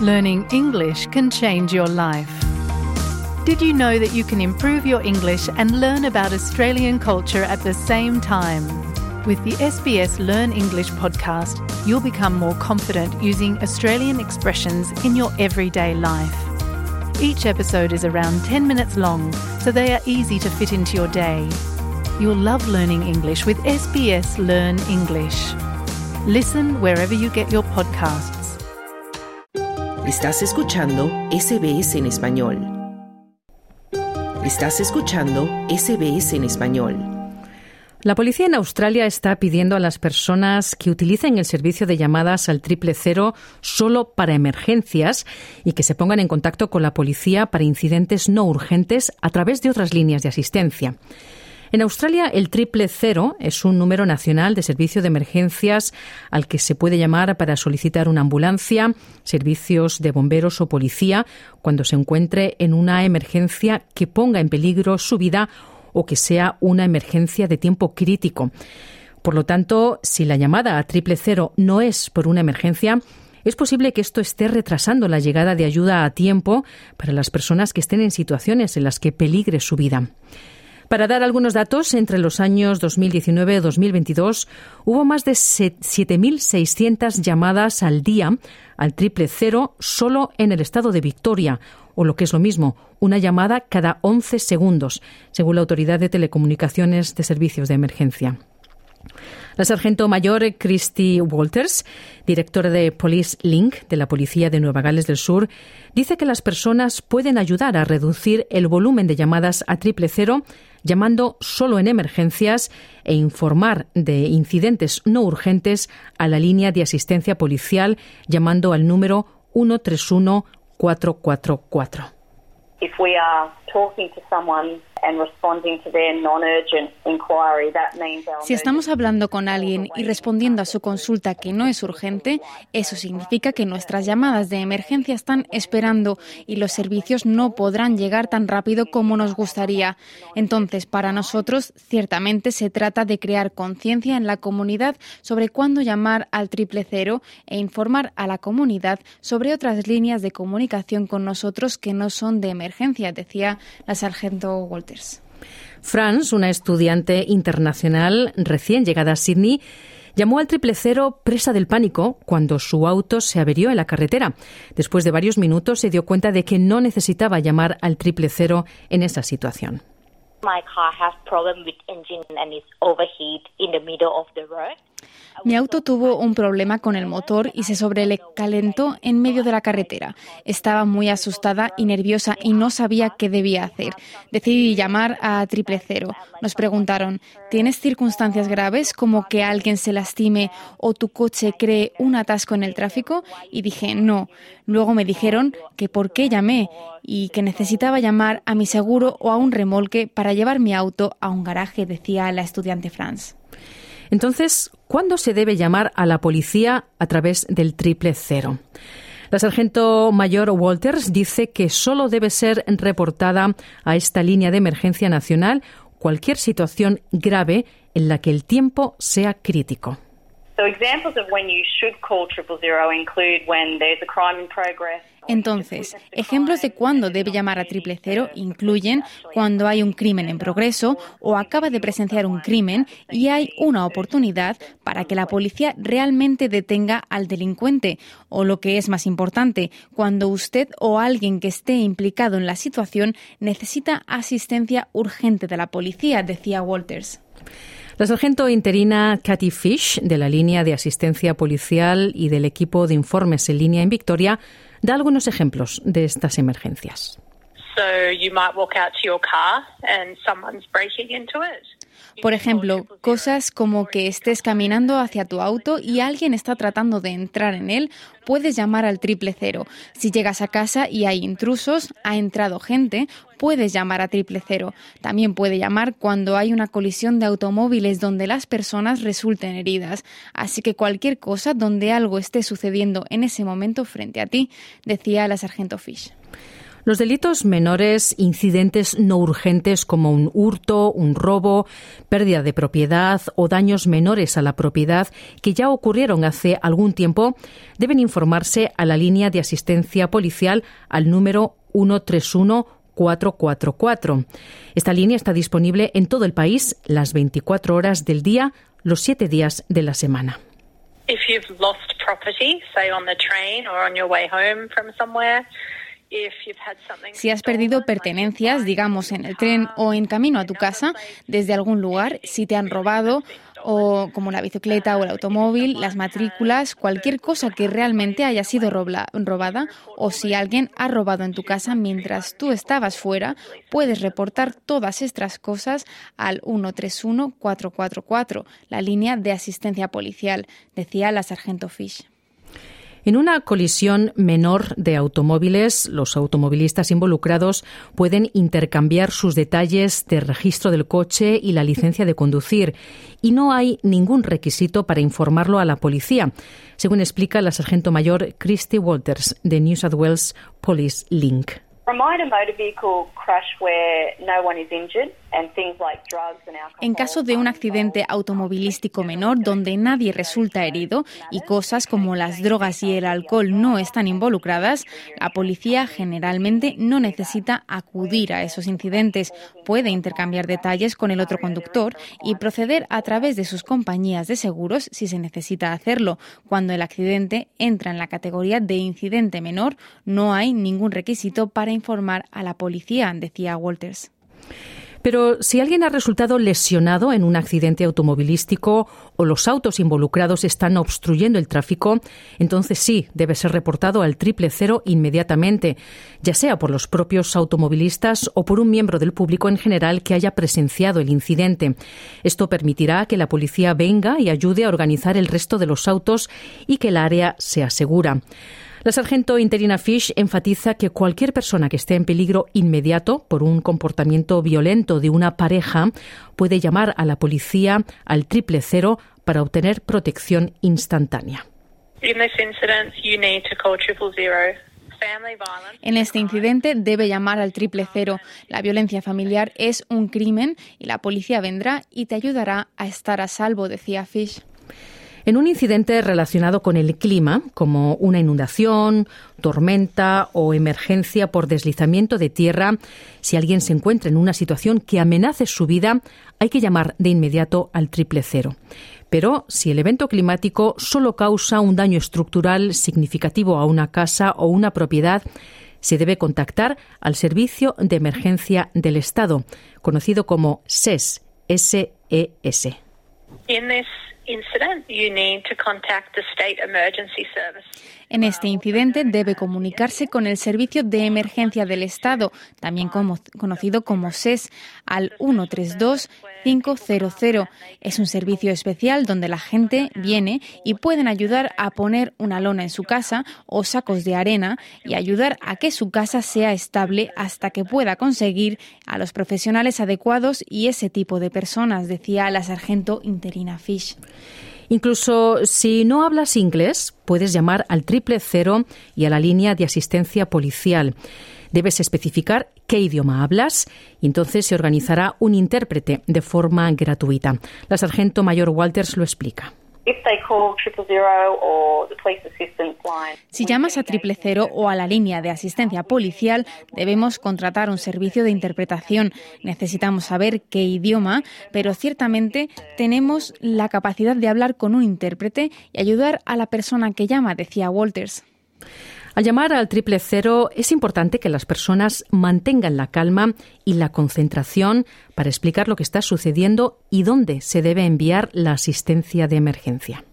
Learning English can change your life. Did you know that you can improve your English and learn about Australian culture at the same time? With the SBS Learn English podcast, you'll become more confident using Australian expressions in your everyday life. Each episode is around 10 minutes long, so they are easy to fit into your day. You'll love learning English with SBS Learn English. Listen wherever you get your podcasts. Estás escuchando SBS en español. Estás escuchando SBS en español. La policía en Australia está pidiendo a las personas que utilicen el servicio de llamadas al triple cero solo para emergencias y que se pongan en contacto con la policía para incidentes no urgentes a través de otras líneas de asistencia. En Australia, el triple cero es un número nacional de servicio de emergencias al que se puede llamar para solicitar una ambulancia, servicios de bomberos o policía cuando se encuentre en una emergencia que ponga en peligro su vida o que sea una emergencia de tiempo crítico. Por lo tanto, si la llamada a triple cero no es por una emergencia, es posible que esto esté retrasando la llegada de ayuda a tiempo para las personas que estén en situaciones en las que peligre su vida. Para dar algunos datos, entre los años 2019 y 2022 hubo más de 7.600 llamadas al día al triple cero solo en el estado de Victoria, o lo que es lo mismo, una llamada cada 11 segundos, según la Autoridad de Telecomunicaciones de Servicios de Emergencia. La sargento mayor Christy Walters, directora de Police Link de la Policía de Nueva Gales del Sur, dice que las personas pueden ayudar a reducir el volumen de llamadas a triple cero llamando solo en emergencias e informar de incidentes no urgentes a la línea de asistencia policial llamando al número 131 444. If we are talking si estamos hablando con alguien y respondiendo a su consulta que no es urgente, eso significa que nuestras llamadas de emergencia están esperando y los servicios no podrán llegar tan rápido como nos gustaría. Entonces, para nosotros, ciertamente se trata de crear conciencia en la comunidad sobre cuándo llamar al triple cero e informar a la comunidad sobre otras líneas de comunicación con nosotros que no son de emergencia, decía la sargento Walter. Franz, una estudiante internacional recién llegada a Sydney, llamó al triple cero presa del pánico cuando su auto se averió en la carretera. Después de varios minutos se dio cuenta de que no necesitaba llamar al triple cero en esa situación. Mi auto tuvo un problema con el motor y se sobrecalentó en medio de la carretera. Estaba muy asustada y nerviosa y no sabía qué debía hacer. Decidí llamar a Triple Cero. Nos preguntaron, ¿tienes circunstancias graves como que alguien se lastime o tu coche cree un atasco en el tráfico? Y dije, no. Luego me dijeron que por qué llamé y que necesitaba llamar a mi seguro o a un remolque para llevar mi auto a un garaje, decía la estudiante Franz. Entonces, ¿cuándo se debe llamar a la policía a través del triple cero? La sargento mayor Walters dice que solo debe ser reportada a esta línea de emergencia nacional cualquier situación grave en la que el tiempo sea crítico. Entonces, ejemplos de cuándo debe llamar a triple cero incluyen cuando hay un crimen en progreso o acaba de presenciar un crimen y hay una oportunidad para que la policía realmente detenga al delincuente o lo que es más importante, cuando usted o alguien que esté implicado en la situación necesita asistencia urgente de la policía, decía Walters. La sargento interina Cathy Fish, de la línea de asistencia policial y del equipo de informes en línea en Victoria, da algunos ejemplos de estas emergencias. Por ejemplo, cosas como que estés caminando hacia tu auto y alguien está tratando de entrar en él, puedes llamar al triple cero. Si llegas a casa y hay intrusos, ha entrado gente, puedes llamar a triple cero. También puede llamar cuando hay una colisión de automóviles donde las personas resulten heridas. Así que cualquier cosa donde algo esté sucediendo en ese momento frente a ti, decía la sargento Fish. Los delitos menores, incidentes no urgentes como un hurto, un robo, pérdida de propiedad o daños menores a la propiedad que ya ocurrieron hace algún tiempo, deben informarse a la línea de asistencia policial al número 131 444. Esta línea está disponible en todo el país las 24 horas del día, los 7 días de la semana. Si has perdido pertenencias, digamos en el tren o en camino a tu casa, desde algún lugar, si te han robado, o como la bicicleta o el automóvil, las matrículas, cualquier cosa que realmente haya sido robada, o si alguien ha robado en tu casa mientras tú estabas fuera, puedes reportar todas estas cosas al 131-444, la línea de asistencia policial, decía la sargento Fish. En una colisión menor de automóviles, los automovilistas involucrados pueden intercambiar sus detalles de registro del coche y la licencia de conducir, y no hay ningún requisito para informarlo a la policía, según explica la sargento mayor Christy Walters de New South Wales Police Link. En caso de un accidente automovilístico menor donde nadie resulta herido y cosas como las drogas y el alcohol no están involucradas, la policía generalmente no necesita acudir a esos incidentes. Puede intercambiar detalles con el otro conductor y proceder a través de sus compañías de seguros si se necesita hacerlo. Cuando el accidente entra en la categoría de incidente menor, no hay ningún requisito para informar a la policía, decía Walters. Pero si alguien ha resultado lesionado en un accidente automovilístico o los autos involucrados están obstruyendo el tráfico, entonces sí, debe ser reportado al triple cero inmediatamente, ya sea por los propios automovilistas o por un miembro del público en general que haya presenciado el incidente. Esto permitirá que la policía venga y ayude a organizar el resto de los autos y que el área sea segura. La sargento interina Fish enfatiza que cualquier persona que esté en peligro inmediato por un comportamiento violento de una pareja puede llamar a la policía al triple cero para obtener protección instantánea. En este incidente debe llamar al triple cero. La violencia familiar es un crimen y la policía vendrá y te ayudará a estar a salvo, decía Fish. En un incidente relacionado con el clima, como una inundación, tormenta o emergencia por deslizamiento de tierra, si alguien se encuentra en una situación que amenace su vida, hay que llamar de inmediato al triple cero. Pero si el evento climático solo causa un daño estructural significativo a una casa o una propiedad, se debe contactar al Servicio de Emergencia del Estado, conocido como SES. SES. En este incidente debe comunicarse con el Servicio de Emergencia del Estado, también conocido como SES, al 132 500. Es un servicio especial donde la gente viene y pueden ayudar a poner una lona en su casa o sacos de arena y ayudar a que su casa sea estable hasta que pueda conseguir a los profesionales adecuados y ese tipo de personas, decía la sargento interina Fish. Incluso si no hablas inglés, puedes llamar al triple cero y a la línea de asistencia policial. Debes especificar qué idioma hablas entonces se organizará un intérprete de forma gratuita. La sargento mayor Walters lo explica. Si llamas a triple cero o a la línea de asistencia policial, debemos contratar un servicio de interpretación. Necesitamos saber qué idioma, pero ciertamente tenemos la capacidad de hablar con un intérprete y ayudar a la persona que llama, decía Walters. Al llamar al triple cero es importante que las personas mantengan la calma y la concentración para explicar lo que está sucediendo y dónde se debe enviar la asistencia de emergencia.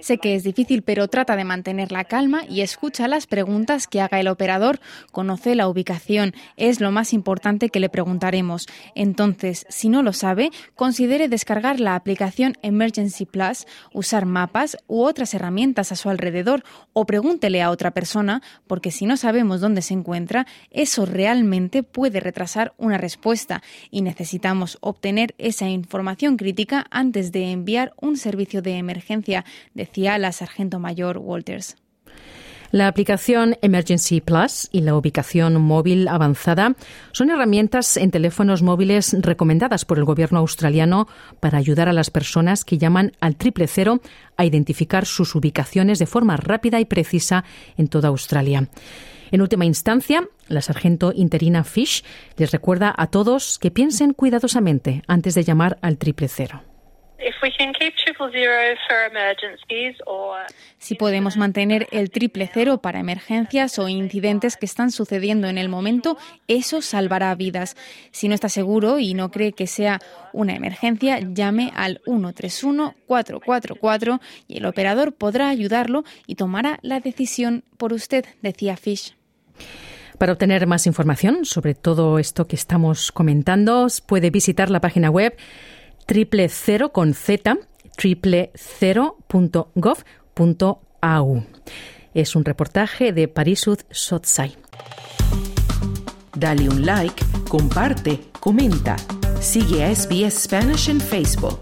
Sé que es difícil, pero trata de mantener la calma y escucha las preguntas que haga el operador. Conoce la ubicación, es lo más importante que le preguntaremos. Entonces, si no lo sabe, considere descargar la aplicación Emergency Plus, usar mapas u otras herramientas a su alrededor o pregúntele a otra persona, porque si no sabemos dónde se encuentra, eso realmente puede retrasar una respuesta y necesitamos obtener esa información crítica antes de enviar un servicio de emergencia, decía la sargento mayor Walters. La aplicación Emergency Plus y la ubicación móvil avanzada son herramientas en teléfonos móviles recomendadas por el gobierno australiano para ayudar a las personas que llaman al triple cero a identificar sus ubicaciones de forma rápida y precisa en toda Australia. En última instancia, la sargento interina Fish les recuerda a todos que piensen cuidadosamente antes de llamar al triple cero. Si podemos mantener el triple cero para emergencias o incidentes que están sucediendo en el momento, eso salvará vidas. Si no está seguro y no cree que sea una emergencia, llame al 131-444 y el operador podrá ayudarlo y tomará la decisión por usted, decía Fish. Para obtener más información sobre todo esto que estamos comentando, puede visitar la página web triple cero con z triple cero.gov.au. Es un reportaje de Parisud Sotsai. Dale un like, comparte, comenta. Sigue a SBS Spanish en Facebook.